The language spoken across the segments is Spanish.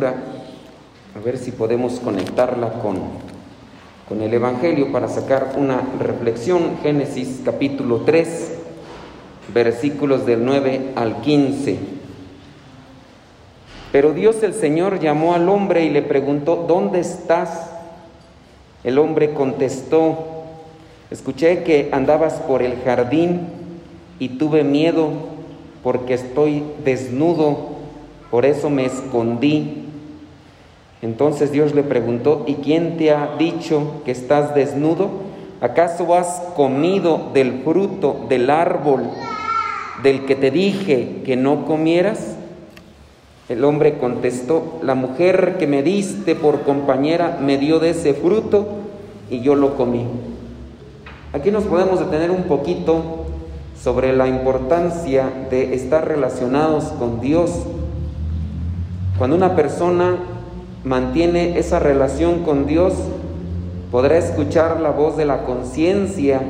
a ver si podemos conectarla con, con el Evangelio para sacar una reflexión. Génesis capítulo 3, versículos del 9 al 15. Pero Dios el Señor llamó al hombre y le preguntó, ¿dónde estás? El hombre contestó, escuché que andabas por el jardín y tuve miedo porque estoy desnudo, por eso me escondí. Entonces Dios le preguntó, ¿y quién te ha dicho que estás desnudo? ¿Acaso has comido del fruto del árbol del que te dije que no comieras? El hombre contestó, la mujer que me diste por compañera me dio de ese fruto y yo lo comí. Aquí nos podemos detener un poquito sobre la importancia de estar relacionados con Dios. Cuando una persona mantiene esa relación con Dios, podrá escuchar la voz de la conciencia.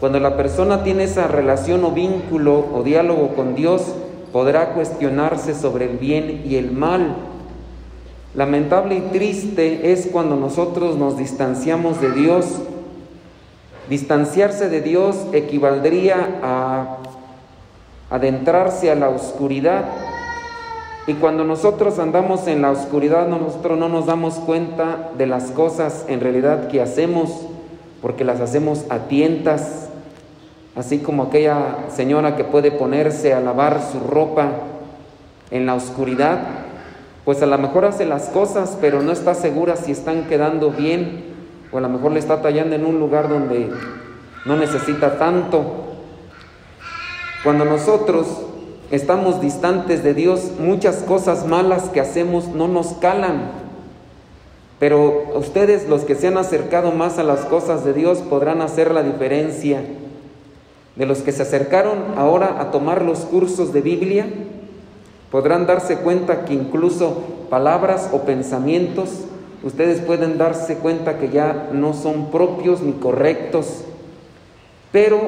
Cuando la persona tiene esa relación o vínculo o diálogo con Dios, podrá cuestionarse sobre el bien y el mal. Lamentable y triste es cuando nosotros nos distanciamos de Dios. Distanciarse de Dios equivaldría a adentrarse a la oscuridad. Y cuando nosotros andamos en la oscuridad, nosotros no nos damos cuenta de las cosas en realidad que hacemos, porque las hacemos a tientas, así como aquella señora que puede ponerse a lavar su ropa en la oscuridad, pues a lo mejor hace las cosas, pero no está segura si están quedando bien, o a lo mejor le está tallando en un lugar donde no necesita tanto. Cuando nosotros estamos distantes de Dios, muchas cosas malas que hacemos no nos calan. Pero ustedes, los que se han acercado más a las cosas de Dios, podrán hacer la diferencia de los que se acercaron ahora a tomar los cursos de Biblia, podrán darse cuenta que incluso palabras o pensamientos, ustedes pueden darse cuenta que ya no son propios ni correctos. Pero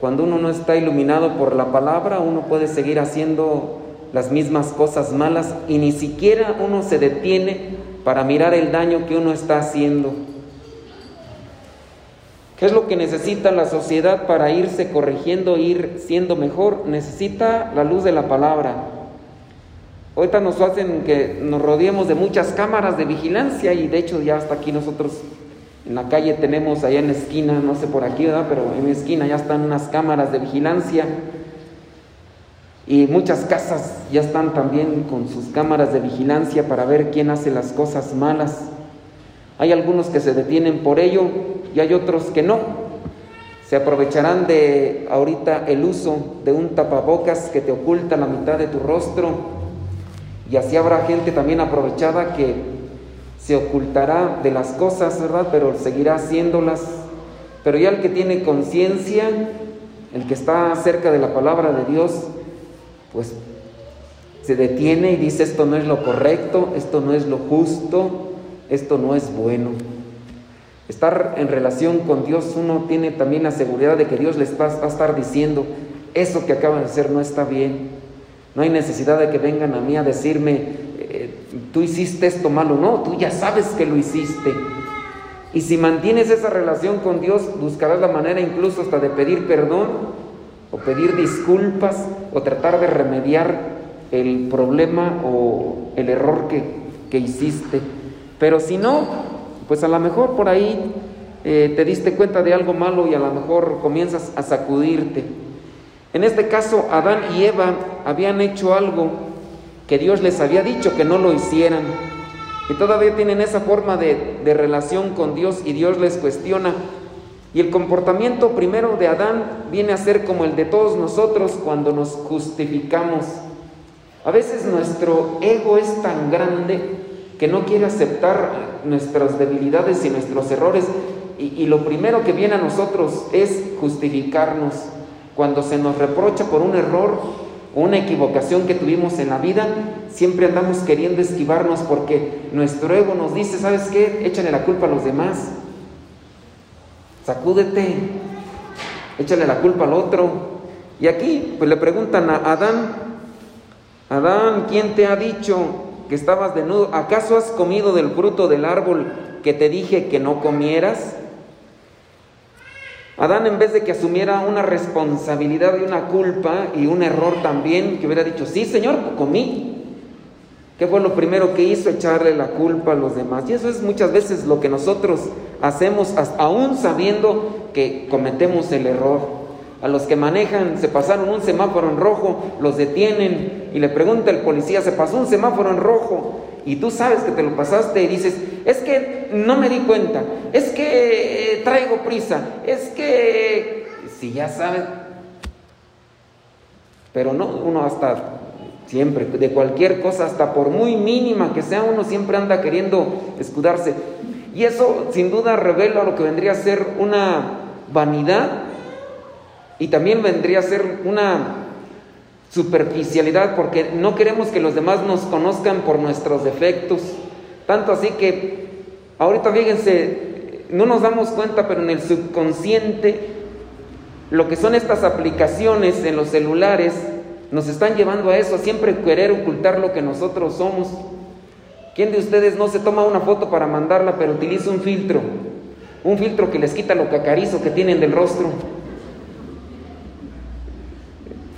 cuando uno no está iluminado por la palabra, uno puede seguir haciendo las mismas cosas malas y ni siquiera uno se detiene para mirar el daño que uno está haciendo. ¿Qué es lo que necesita la sociedad para irse corrigiendo, ir siendo mejor? Necesita la luz de la palabra. Ahorita nos hacen que nos rodeemos de muchas cámaras de vigilancia y de hecho ya hasta aquí nosotros en la calle tenemos allá en la esquina, no sé por aquí, ¿verdad? Pero en esquina ya están unas cámaras de vigilancia y muchas casas ya están también con sus cámaras de vigilancia para ver quién hace las cosas malas. Hay algunos que se detienen por ello y hay otros que no. Se aprovecharán de ahorita el uso de un tapabocas que te oculta la mitad de tu rostro y así habrá gente también aprovechada que se ocultará de las cosas, ¿verdad? Pero seguirá haciéndolas. Pero ya el que tiene conciencia, el que está cerca de la palabra de Dios, pues se detiene y dice esto no es lo correcto, esto no es lo justo, esto no es bueno. Estar en relación con Dios, uno tiene también la seguridad de que Dios les va a estar diciendo, eso que acaban de hacer no está bien. No hay necesidad de que vengan a mí a decirme, tú hiciste esto malo. No, tú ya sabes que lo hiciste. Y si mantienes esa relación con Dios, buscarás la manera incluso hasta de pedir perdón o pedir disculpas o tratar de remediar el problema o el error que, que hiciste. Pero si no, pues a lo mejor por ahí eh, te diste cuenta de algo malo y a lo mejor comienzas a sacudirte. En este caso, Adán y Eva habían hecho algo que Dios les había dicho que no lo hicieran. Y todavía tienen esa forma de, de relación con Dios y Dios les cuestiona. Y el comportamiento primero de Adán viene a ser como el de todos nosotros cuando nos justificamos. A veces nuestro ego es tan grande que no quiere aceptar nuestras debilidades y nuestros errores. Y, lo primero que viene a nosotros es justificarnos. Cuando se nos reprocha por un error una equivocación que tuvimos en la vida, siempre andamos queriendo esquivarnos porque nuestro ego nos dice, ¿sabes qué? Échale la culpa a los demás. Sacúdete, échale la culpa al otro. Y aquí pues le preguntan a Adán, Adán, ¿quién te ha dicho que estabas desnudo? ¿Acaso has comido del fruto del árbol que te dije que no comieras? Adán en vez de que asumiera una responsabilidad y una culpa y un error también, que hubiera dicho, sí Señor, comí. ¿Qué fue lo primero que hizo? Echarle la culpa a los demás. Y eso es muchas veces lo que nosotros hacemos, aún sabiendo que cometemos el error. A los que manejan, se pasaron un semáforo en rojo, los detienen. Y le pregunta el policía, se pasó un semáforo en rojo y tú sabes que te lo pasaste y dices, es que no me di cuenta, es que eh, traigo prisa, es que si ya sabes, pero no, uno hasta siempre, de cualquier cosa, hasta por muy mínima que sea, uno siempre anda queriendo escudarse. Y eso sin duda revela lo que vendría a ser una vanidad y también vendría a ser una superficialidad porque no queremos que los demás nos conozcan por nuestros defectos. Tanto así que ahorita fíjense, no nos damos cuenta, pero en el subconsciente lo que son estas aplicaciones en los celulares nos están llevando a eso, a siempre querer ocultar lo que nosotros somos. ¿Quién de ustedes no se toma una foto para mandarla, pero utiliza un filtro? Un filtro que les quita lo cacarizo que tienen del rostro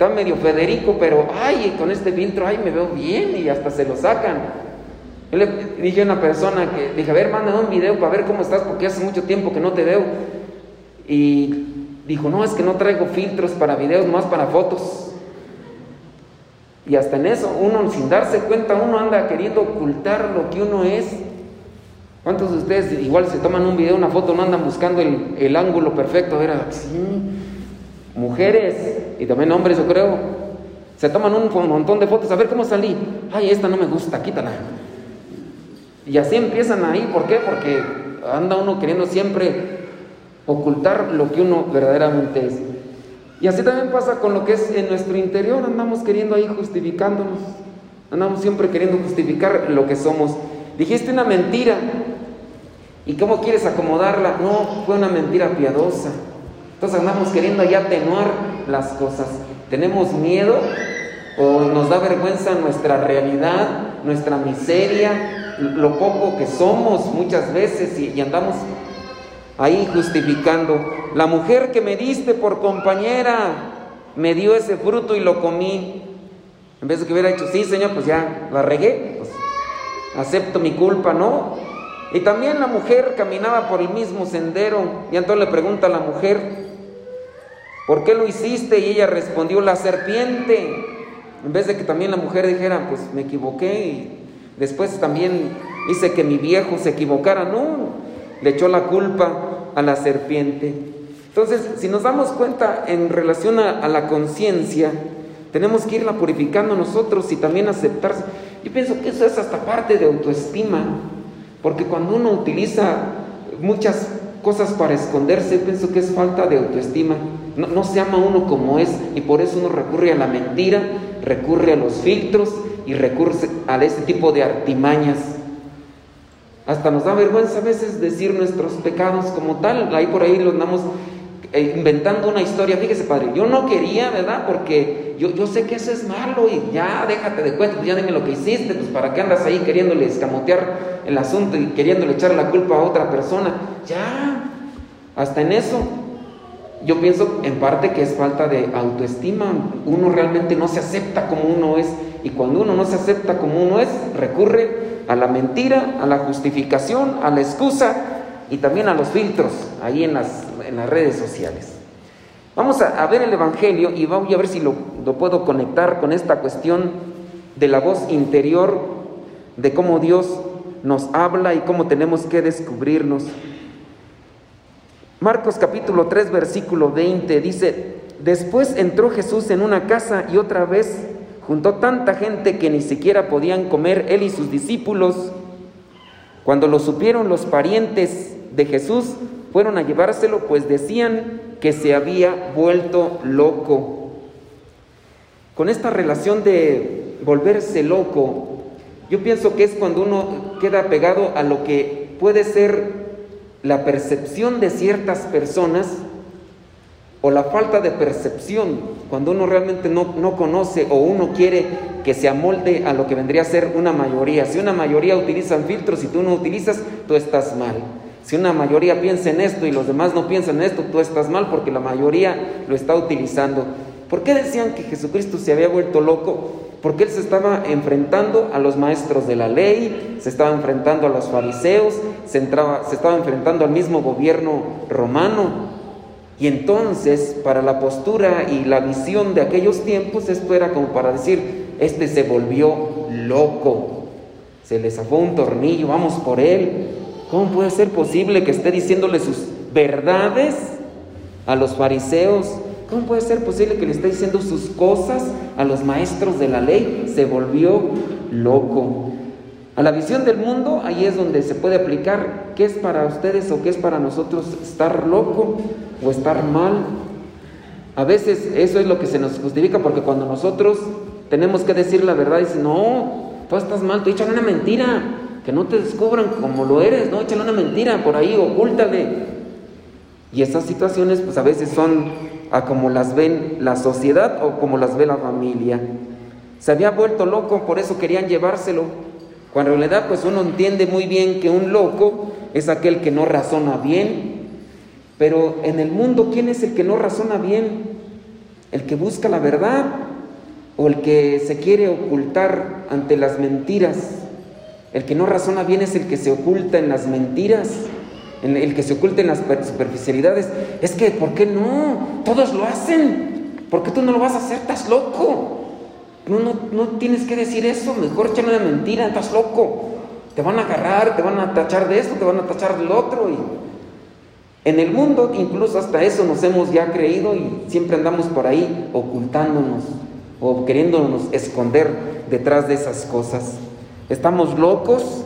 está medio Federico, pero ay, con este filtro, ay, me veo bien y hasta se lo sacan. Yo le dije a una persona que, dije, a ver, mándame un video para ver cómo estás, porque hace mucho tiempo que no te veo. Y dijo, no, es que no traigo filtros para videos, más para fotos. Y hasta en eso, uno sin darse cuenta, uno anda queriendo ocultar lo que uno es. ¿Cuántos de ustedes igual se toman un video, una foto, no andan buscando el, el ángulo perfecto? Era, sí, mujeres y también hombres, yo creo, se toman un montón de fotos, a ver cómo salí. Ay, esta no me gusta, quítala. Y así empiezan ahí, ¿por qué? Porque anda uno queriendo siempre ocultar lo que uno verdaderamente es. Y así también pasa con lo que es en nuestro interior, andamos queriendo ahí justificándonos, andamos siempre queriendo justificar lo que somos. Dijiste una mentira, ¿y cómo quieres acomodarla? No, fue una mentira piadosa. Entonces andamos queriendo ya atenuar las cosas. Tenemos miedo o nos da vergüenza nuestra realidad, nuestra miseria, lo poco que somos muchas veces y, andamos ahí justificando. La mujer que me diste por compañera me dio ese fruto y lo comí. En vez de que hubiera dicho, sí, Señor, pues ya la regué, pues acepto mi culpa, ¿no? Y también la mujer caminaba por el mismo sendero y entonces le pregunta a la mujer, ¿Por qué lo hiciste? Y ella respondió, la serpiente. En vez de que también la mujer dijera, pues me equivoqué y después también hice que mi viejo se equivocara. No, le echó la culpa a la serpiente. Entonces, si nos damos cuenta en relación a, la conciencia, tenemos que irla purificando nosotros y también aceptarse. Yo pienso que eso es hasta parte de autoestima, porque cuando uno utiliza muchas cosas para esconderse, pienso que es falta de autoestima. No, se ama uno como es y por eso uno recurre a la mentira, recurre a los filtros y recurre a este tipo de artimañas. Hasta nos da vergüenza a veces decir nuestros pecados como tal. Ahí por ahí los andamos inventando una historia. Fíjese, padre, yo no quería, ¿verdad? Porque yo, yo sé que eso es malo y ya déjate de cuenta, pues ya dime lo que hiciste, pues para qué andas ahí queriéndole escamotear el asunto y queriéndole echar la culpa a otra persona. Ya, hasta en eso yo pienso en parte que es falta de autoestima. Uno realmente no se acepta como uno es. Y cuando uno no se acepta como uno es, recurre a la mentira, a la justificación, a la excusa y también a los filtros ahí en las, en las redes sociales. Vamos a, ver el Evangelio y voy a ver si lo, lo puedo conectar con esta cuestión de la voz interior, de cómo Dios nos habla y cómo tenemos que descubrirnos. Marcos capítulo 3 versículo 20 dice, después entró Jesús en una casa y otra vez juntó tanta gente que ni siquiera podían comer él y sus discípulos. Cuando lo supieron los parientes de Jesús, fueron a llevárselo, pues decían que se había vuelto loco. Con esta relación de volverse loco, yo pienso que es cuando uno queda pegado a lo que puede ser la percepción de ciertas personas o la falta de percepción, cuando uno realmente no, no, conoce o uno quiere que se amolde a lo que vendría a ser una mayoría. Si una mayoría utilizan filtros y tú no utilizas, tú estás mal. Si una mayoría piensa en esto y los demás no piensan en esto, tú estás mal porque la mayoría lo está utilizando. ¿Por qué decían que Jesucristo se había vuelto loco? Porque él se estaba enfrentando a los maestros de la ley, se estaba enfrentando a los fariseos, se, se estaba enfrentando al mismo gobierno romano. Y entonces, para la postura y la visión de aquellos tiempos, esto era como para decir, este se volvió loco, se le zafó un tornillo, vamos por él. ¿Cómo puede ser posible que esté diciéndole sus verdades a los fariseos? ¿Cómo puede ser posible que le esté diciendo sus cosas a los maestros de la ley? Se volvió loco. A la visión del mundo, ahí es donde se puede aplicar qué es para ustedes o qué es para nosotros estar loco o estar mal. A veces eso es lo que se nos justifica porque cuando nosotros tenemos que decir la verdad, dicen, no, tú estás mal, tú échale una mentira, que no te descubran como lo eres, no, échale una mentira por ahí, ocúltale. Y esas situaciones pues a veces son a como las ven la sociedad o como las ve la familia. Se había vuelto loco, por eso querían llevárselo. Cuando en realidad pues uno entiende muy bien que un loco es aquel que no razona bien. Pero en el mundo, ¿quién es el que no razona bien? ¿El que busca la verdad o el que se quiere ocultar ante las mentiras? El que no razona bien es el que se oculta en las mentiras el que se oculte en las superficialidades. Es que, ¿por qué no? Todos lo hacen. ¿Por qué tú no lo vas a hacer? Estás loco. No, no, tienes que decir eso. Mejor échame una mentira. Estás loco. Te van a agarrar, te van a tachar de esto, te van a tachar del otro. Y en el mundo, incluso hasta eso nos hemos ya creído y siempre andamos por ahí ocultándonos o queriéndonos esconder detrás de esas cosas. Estamos locos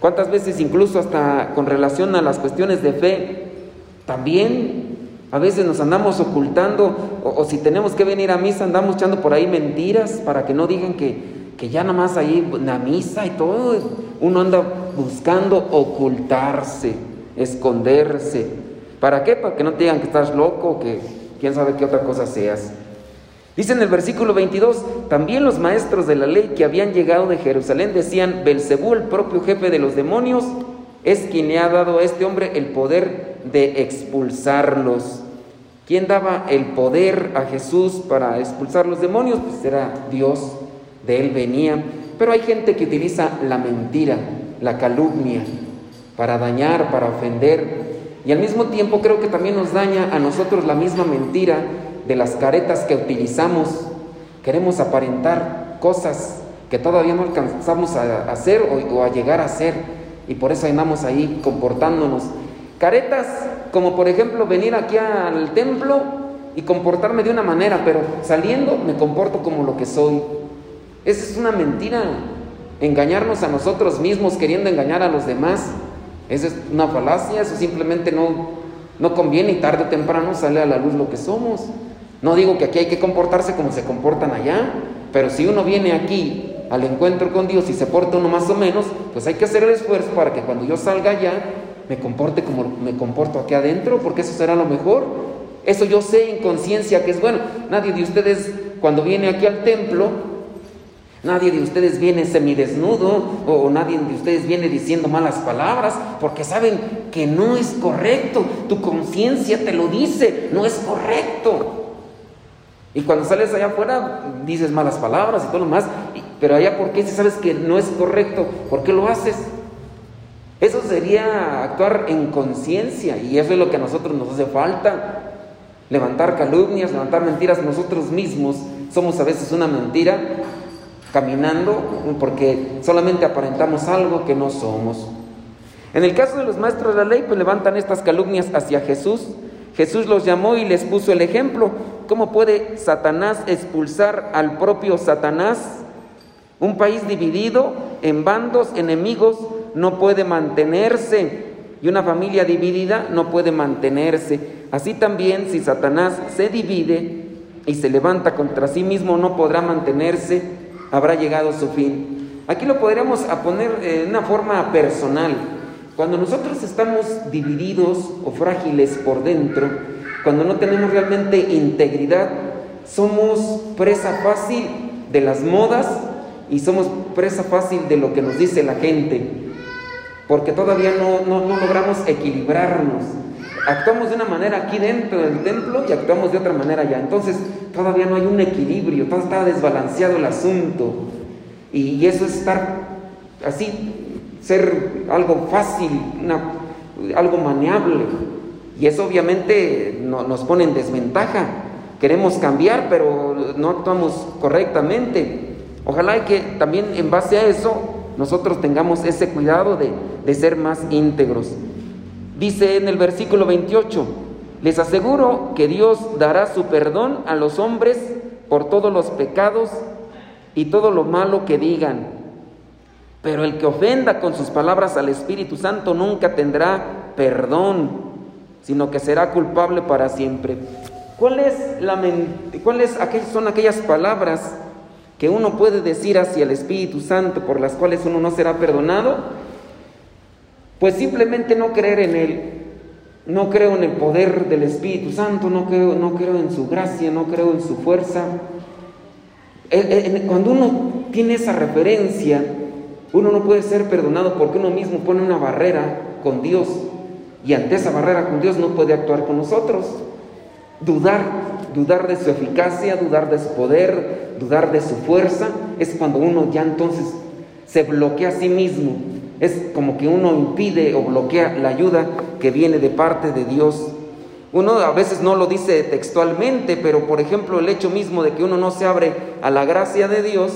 ¿Cuántas veces incluso hasta con relación a las cuestiones de fe, también a veces nos andamos ocultando o, si tenemos que venir a misa andamos echando por ahí mentiras para que no digan que, que ya nada más ahí la misa y todo, uno anda buscando ocultarse, esconderse. ¿Para qué? Para que no te digan que estás loco, que quién sabe qué otra cosa seas. Dice en el versículo 22, también los maestros de la ley que habían llegado de Jerusalén decían, Belcebú, el propio jefe de los demonios, es quien le ha dado a este hombre el poder de expulsarlos. ¿Quién daba el poder a Jesús para expulsar los demonios? Pues era Dios, de él venía. Pero hay gente que utiliza la mentira, la calumnia, para dañar, para ofender. Y al mismo tiempo creo que también nos daña a nosotros la misma mentira de las caretas que utilizamos. Queremos aparentar cosas que todavía no alcanzamos a hacer o, a llegar a hacer. Y por eso andamos ahí comportándonos. Caretas como por ejemplo venir aquí al templo y comportarme de una manera, pero saliendo me comporto como lo que soy. Esa es una mentira. Engañarnos a nosotros mismos queriendo engañar a los demás. Esa es una falacia, eso simplemente no, no conviene y tarde o temprano sale a la luz lo que somos. No digo que aquí hay que comportarse como se comportan allá, pero si uno viene aquí al encuentro con Dios y se porta uno más o menos, pues hay que hacer el esfuerzo para que cuando yo salga allá me comporte como me comporto aquí adentro, porque eso será lo mejor. Eso yo sé en conciencia que es bueno. Nadie de ustedes cuando viene aquí al templo, nadie de ustedes viene semidesnudo o nadie de ustedes viene diciendo malas palabras, porque saben que no es correcto. Tu conciencia te lo dice, no es correcto. Y cuando sales allá afuera dices malas palabras y todo lo más, pero allá ¿por qué si sabes que no es correcto? ¿Por qué lo haces? Eso sería actuar en conciencia y eso es lo que a nosotros nos hace falta. Levantar calumnias, levantar mentiras nosotros mismos. Somos a veces una mentira caminando porque solamente aparentamos algo que no somos. En el caso de los maestros de la ley, pues levantan estas calumnias hacia Jesús. Jesús los llamó y les puso el ejemplo. ¿Cómo puede Satanás expulsar al propio Satanás? Un país dividido en bandos enemigos no puede mantenerse y una familia dividida no puede mantenerse. Así también si Satanás se divide y se levanta contra sí mismo no podrá mantenerse, habrá llegado su fin. Aquí lo podríamos poner en una forma personal. Cuando nosotros estamos divididos o frágiles por dentro, cuando no tenemos realmente integridad, somos presa fácil de las modas y somos presa fácil de lo que nos dice la gente, porque todavía no, no, logramos equilibrarnos. Actuamos de una manera aquí dentro del templo y actuamos de otra manera allá. Entonces todavía no hay un equilibrio, todo está desbalanceado el asunto. Y, eso es estar así, ser algo fácil, algo maneable. Y eso obviamente nos pone en desventaja. Queremos cambiar, pero no actuamos correctamente. Ojalá que también en base a eso nosotros tengamos ese cuidado de, de ser más íntegros. Dice en el versículo 28, les aseguro que Dios dará su perdón a los hombres por todos los pecados y todo lo malo que digan. Pero el que ofenda con sus palabras al Espíritu Santo nunca tendrá perdón, sino que será culpable para siempre. ¿Cuáles ¿Cuáles son aquellas palabras que uno puede decir hacia el Espíritu Santo por las cuales uno no será perdonado? Pues simplemente no creer en Él. No creo en el poder del Espíritu Santo, no creo, no creo en su gracia, no creo en su fuerza. Eh, eh, cuando uno tiene esa referencia, uno no puede ser perdonado porque uno mismo pone una barrera con Dios y ante esa barrera con Dios no puede actuar con nosotros. Dudar, dudar de su eficacia, dudar de su poder, dudar de su fuerza, es cuando uno ya entonces se bloquea a sí mismo. Es como que uno impide o bloquea la ayuda que viene de parte de Dios. Uno a veces no lo dice textualmente, pero por ejemplo el hecho mismo de que uno no se abre a la gracia de Dios,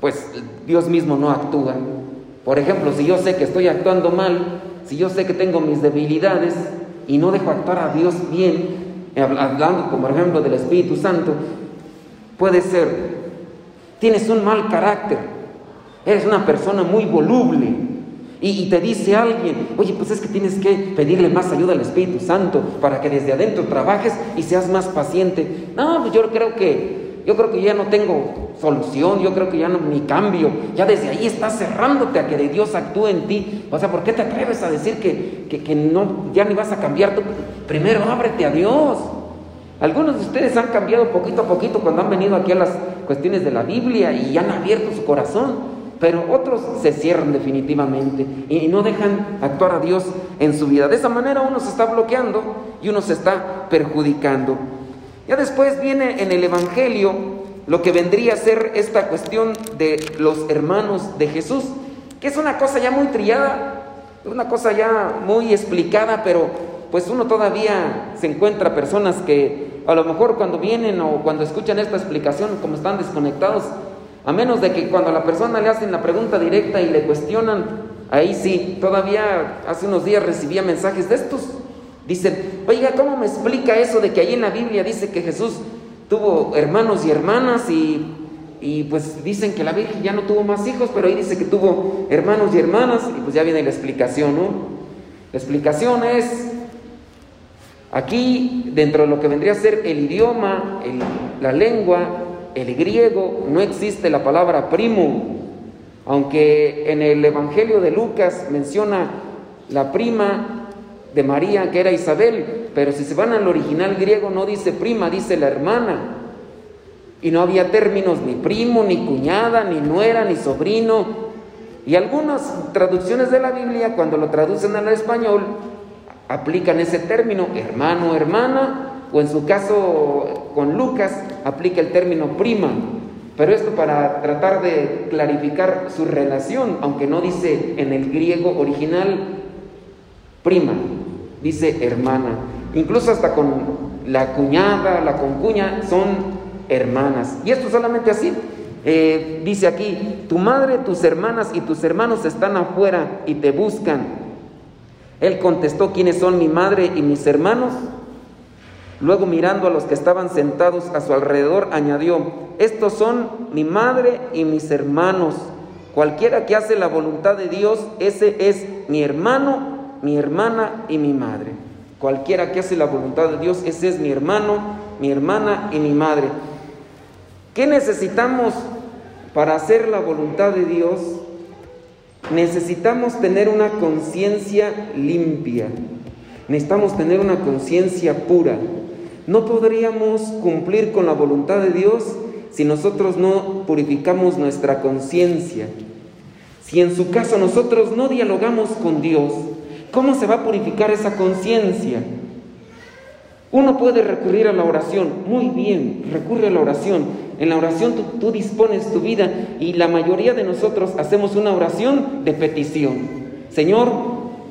pues Dios mismo no actúa. Por ejemplo, si yo sé que estoy actuando mal, si yo sé que tengo mis debilidades y no dejo actuar a Dios bien, hablando como ejemplo del Espíritu Santo, puede ser, tienes un mal carácter, eres una persona muy voluble, y, te dice alguien, oye, pues es que tienes que pedirle más ayuda al Espíritu Santo para que desde adentro trabajes y seas más paciente. No, pues yo creo que, yo creo que ya no tengo solución, yo creo que ya no mi cambio, ya desde ahí estás cerrándote a que de Dios actúe en ti. O sea, ¿por qué te atreves a decir que, que, que no, ya ni vas a cambiar tú? Primero ábrete a Dios. Algunos de ustedes han cambiado poquito a poquito cuando han venido aquí a las cuestiones de la Biblia y han abierto su corazón pero otros se cierran definitivamente y no dejan actuar a Dios en su vida. De esa manera uno se está bloqueando y uno se está perjudicando. Ya después viene en el Evangelio lo que vendría a ser esta cuestión de los hermanos de Jesús, que es una cosa ya muy trillada, una cosa ya muy explicada, pero pues uno todavía se encuentra personas que a lo mejor cuando vienen o cuando escuchan esta explicación, como están desconectados, a menos de que cuando a la persona le hacen la pregunta directa y le cuestionan, ahí sí, todavía hace unos días recibía mensajes de estos. Dicen, oiga, ¿cómo me explica eso de que ahí en la Biblia dice que Jesús tuvo hermanos y hermanas y, y pues dicen que la Virgen ya no tuvo más hijos, pero ahí dice que tuvo hermanos y hermanas y pues ya viene la explicación, ¿no? La explicación es, aquí dentro de lo que vendría a ser el idioma, la lengua, el griego no existe la palabra primo, aunque en el Evangelio de Lucas menciona la prima de María, que era Isabel, pero si se van al original griego no dice prima, dice la hermana. Y no había términos ni primo, ni cuñada, ni nuera, ni sobrino. Y algunas traducciones de la Biblia, cuando lo traducen al español, aplican ese término, hermano, hermana, o en su caso con Lucas aplica el término prima, pero esto para tratar de clarificar su relación, aunque no dice en el griego original prima, dice hermana. Incluso hasta con la cuñada, la concuña, son hermanas. Y esto solamente así. Eh, dice aquí, tu madre, tus hermanas y tus hermanos están afuera y te buscan. Él contestó, ¿quiénes son mi madre y mis hermanos? Luego mirando a los que estaban sentados a su alrededor, añadió, estos son mi madre y mis hermanos. Cualquiera que hace la voluntad de Dios, ese es mi hermano, mi hermana y mi madre. Cualquiera que hace la voluntad de Dios, ese es mi hermano, mi hermana y mi madre. ¿Qué necesitamos para hacer la voluntad de Dios? Necesitamos tener una conciencia limpia. Necesitamos tener una conciencia pura. No podríamos cumplir con la voluntad de Dios si nosotros no purificamos nuestra conciencia. Si en su caso nosotros no dialogamos con Dios, ¿cómo se va a purificar esa conciencia? Uno puede recurrir a la oración, muy bien, recurre a la oración. En la oración tú, dispones tu vida y la mayoría de nosotros hacemos una oración de petición. Señor,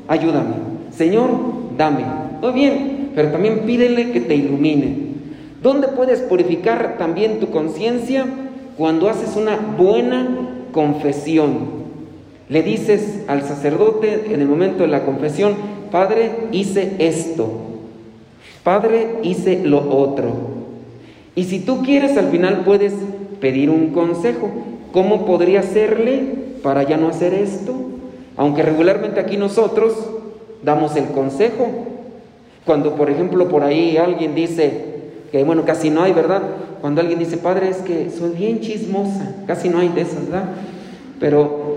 ayúdame. Señor, dame. Muy bien, pero también pídele que te ilumine. ¿Dónde puedes purificar también tu conciencia? Cuando haces una buena confesión. Le dices al sacerdote en el momento de la confesión, Padre, hice esto Padre, hice lo otro. Y si tú quieres, al final puedes pedir un consejo. ¿Cómo podría hacerle para ya no hacer esto? Aunque regularmente aquí nosotros damos el consejo. Cuando, por ejemplo, por ahí alguien dice, que bueno, casi no hay, ¿verdad? Cuando alguien dice, Padre, es que soy bien chismosa, casi no hay de esas, ¿verdad? Pero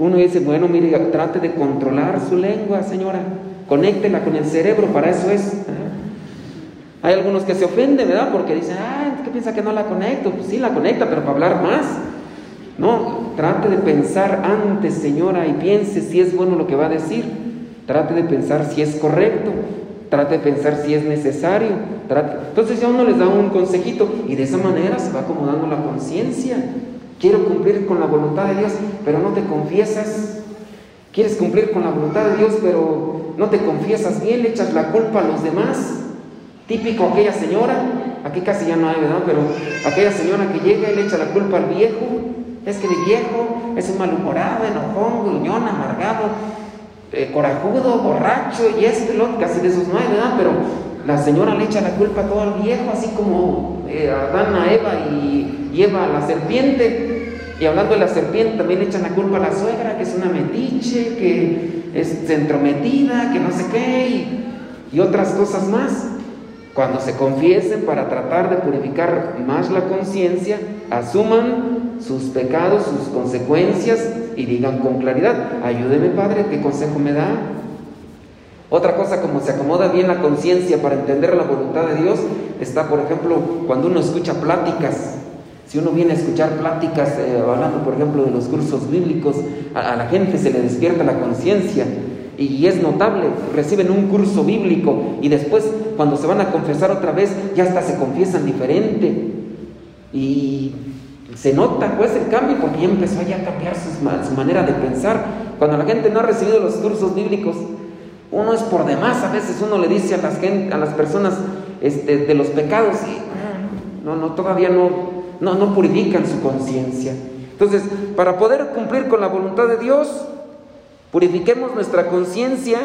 uno dice, bueno, mire, trate de controlar su lengua, señora, conéctela con el cerebro, para eso es. Hay algunos que se ofenden, ¿verdad? Porque dicen, ah, ¿qué piensa que no la conecto? Pues sí, la conecta, pero para hablar más. No, trate de pensar antes, señora, y piense si es bueno lo que va a decir. Trate de pensar si es correcto. Trate de pensar si es necesario. Entonces ya uno les da un consejito y de esa manera se va acomodando la conciencia. Quiero cumplir con la voluntad de Dios, pero no te confiesas. Quieres cumplir con la voluntad de Dios, pero no te confiesas bien, le echas la culpa a los demás. Típico aquella señora, aquí casi ya no hay, ¿verdad? Pero aquella señora que llega y le echa la culpa al viejo, es que el viejo es un malhumorado, enojón, gruñón, amargado, eh, corajudo, borracho y esto y casi de esos no hay, ¿verdad? Pero la señora le echa la culpa a todo al viejo, así como eh, Adán a Eva y, lleva a la serpiente. Y hablando de la serpiente, también le echan la culpa a la suegra, que es una metiche, que es centrometida, que no sé qué, y, y otras cosas más. Cuando se confiesen para tratar de purificar más la conciencia, asuman sus pecados, sus consecuencias y digan con claridad, ayúdeme Padre, ¿qué consejo me da? Otra cosa, como se acomoda bien la conciencia para entender la voluntad de Dios, está, por ejemplo, cuando uno escucha pláticas. Si uno viene a escuchar pláticas, eh, hablando, por ejemplo, de los cursos bíblicos, a la gente se le despierta la conciencia y es notable, reciben un curso bíblico y después cuando se van a confesar otra vez ya hasta se confiesan diferente. Y se nota pues el cambio porque ya empezó a cambiar su, manera de pensar. Cuando la gente no ha recibido los cursos bíblicos, uno es por demás, a veces uno le dice a las, a las personas este, de los pecados y no, no, todavía no, no, no purifican su conciencia. Entonces, para poder cumplir con la voluntad de Dios, Purifiquemos nuestra conciencia,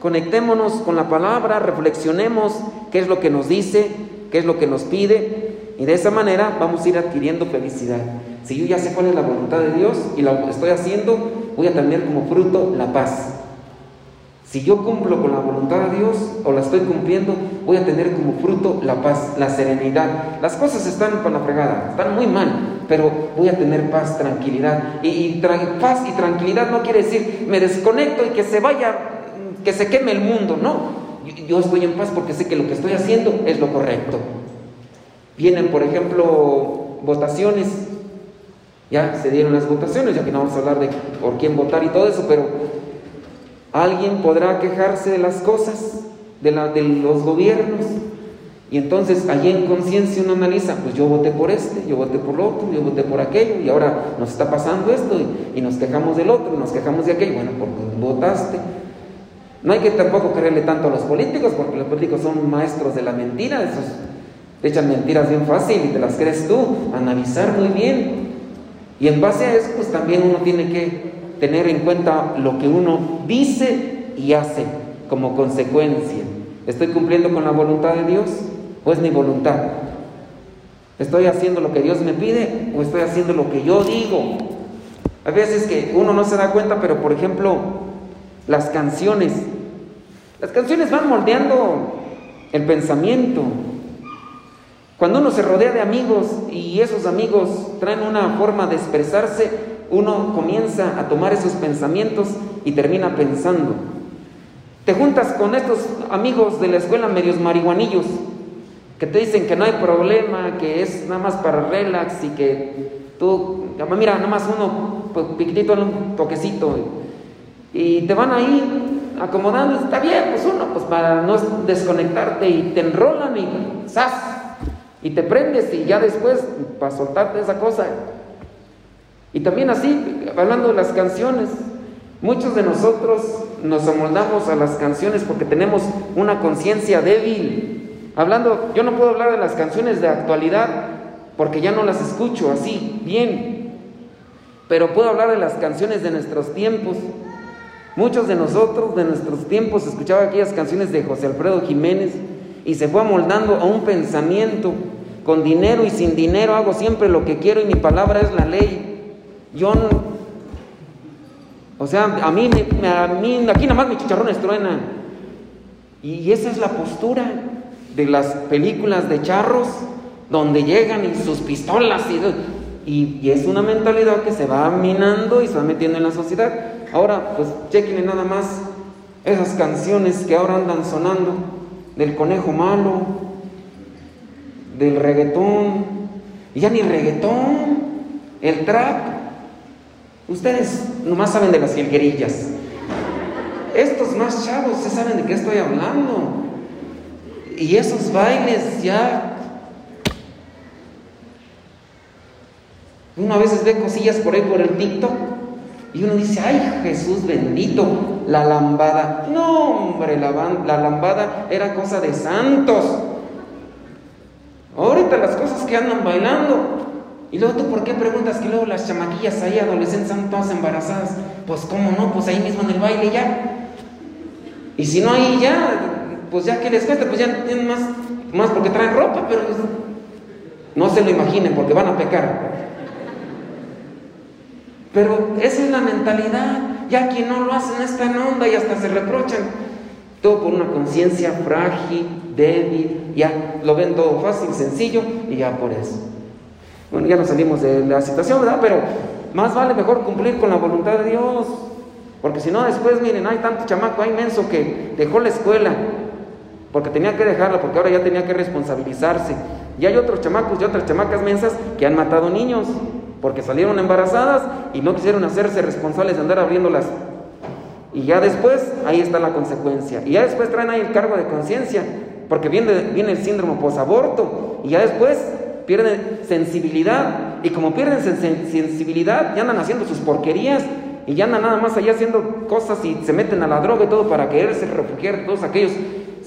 conectémonos con la palabra, reflexionemos qué es lo que nos dice, qué es lo que nos pide, y de esa manera vamos a ir adquiriendo felicidad. Si yo ya sé cuál es la voluntad de Dios y lo estoy haciendo, voy a tener como fruto la paz. Si yo cumplo con la voluntad de Dios o la estoy cumpliendo, voy a tener como fruto la paz, la serenidad. Las cosas están con la fregada, están muy mal, pero voy a tener paz, tranquilidad. Y, paz y tranquilidad no quiere decir me desconecto y que se vaya, que se queme el mundo, no. Yo, estoy en paz porque sé que lo que estoy haciendo es lo correcto. Vienen, por ejemplo, votaciones. Ya se dieron las votaciones, ya que no vamos a hablar de por quién votar y todo eso, pero alguien podrá quejarse de las cosas, de, los gobiernos, y entonces allí en conciencia uno analiza, pues yo voté por este, yo voté por lo otro, yo voté por aquello, y ahora nos está pasando esto, y, nos quejamos del otro, nos quejamos de aquello, bueno, porque votaste. No hay que tampoco creerle tanto a los políticos, porque los políticos son maestros de la mentira, esos te echan mentiras bien fácil y te las crees tú, analizar muy bien. Y en base a eso, pues también uno tiene que tener en cuenta lo que uno dice y hace como consecuencia. ¿Estoy cumpliendo con la voluntad de Dios o es mi voluntad? ¿Estoy haciendo lo que Dios me pide o estoy haciendo lo que yo digo? A veces que uno no se da cuenta, pero por ejemplo, las canciones. Las canciones van moldeando el pensamiento. Cuando uno se rodea de amigos y esos amigos traen una forma de expresarse, uno comienza a tomar esos pensamientos y termina pensando. Te juntas con estos amigos de la escuela medios marihuanillos que te dicen que no hay problema, que es nada más para relax y que tú, mira, nada más uno, pues, un toquecito, y te van ahí acomodando, está bien, pues uno, pues para no desconectarte y te enrolan y ¡zas! Y te prendes y ya después, para soltarte esa cosa. Y también así, hablando de las canciones, muchos de nosotros nos amoldamos a las canciones porque tenemos una conciencia débil. Hablando, yo no puedo hablar de las canciones de actualidad porque ya no las escucho así, bien. Pero puedo hablar de las canciones de nuestros tiempos. Muchos de nosotros, de nuestros tiempos, escuchaba aquellas canciones de José Alfredo Jiménez y se fue amoldando a un pensamiento. Con dinero y sin dinero hago siempre lo que quiero y mi palabra es la ley. Yo o sea, a mí, a mí aquí nada más mis chicharrones truenan. Y esa es la postura de las películas de charros, donde llegan y sus pistolas y, y, es una mentalidad que se va minando y se va metiendo en la sociedad. Ahora, pues chequenle nada más esas canciones que ahora andan sonando del conejo malo, del reggaetón, y ya ni reggaetón, el trap. Ustedes nomás saben de las jilguerillas. Estos más chavos se saben de qué estoy hablando. Y esos bailes ya. Uno a veces ve cosillas por ahí por el TikTok y uno dice, ay Jesús bendito, la lambada. No, hombre, la, la lambada era cosa de santos. Ahorita las cosas que andan bailando. Y luego tú, ¿por qué preguntas que luego las chamaquillas ahí, adolescentes, están todas embarazadas? Pues cómo no, pues ahí mismo en el baile ya. Y si no ahí ya, pues ya que les cuesta, pues ya tienen más, más porque traen ropa, pero no se lo imaginen porque van a pecar. Pero esa es la mentalidad. Ya quien no lo hace está en onda y hasta se reprochan. Todo por una conciencia frágil, débil, ya lo ven todo fácil, sencillo y ya por eso. Bueno, ya nos salimos de la situación, ¿verdad? Pero más vale mejor cumplir con la voluntad de Dios. Porque si no, después, miren, hay tanto chamaco, hay inmenso que dejó la escuela porque tenía que dejarla, porque ahora ya tenía que responsabilizarse. Y hay otros chamacos y otras chamacas mensas que han matado niños porque salieron embarazadas y no quisieron hacerse responsables de andar abriéndolas. Y ya después, ahí está la consecuencia. Y ya después traen ahí el cargo de conciencia, porque viene, viene el síndrome posaborto. Y ya después pierden sensibilidad. Y como pierden sensibilidad, ya andan haciendo sus porquerías. Y ya andan nada más allá haciendo cosas y se meten a la droga y todo para quererse refugiar todos aquellos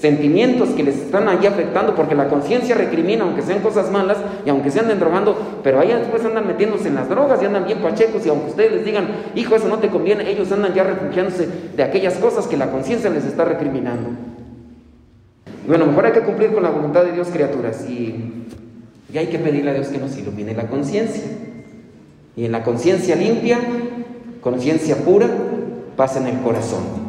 sentimientos que les están ahí afectando, porque la conciencia recrimina, aunque sean cosas malas y aunque se anden drogando, pero ahí después andan metiéndose en las drogas y andan bien pachecos y aunque ustedes les digan, hijo, eso no te conviene, ellos andan ya refugiándose de aquellas cosas que la conciencia les está recriminando. Bueno, mejor hay que cumplir con la voluntad de Dios, criaturas, y, y hay que pedirle a Dios que nos ilumine la conciencia. Y en la conciencia limpia, conciencia pura, pasa en el corazón.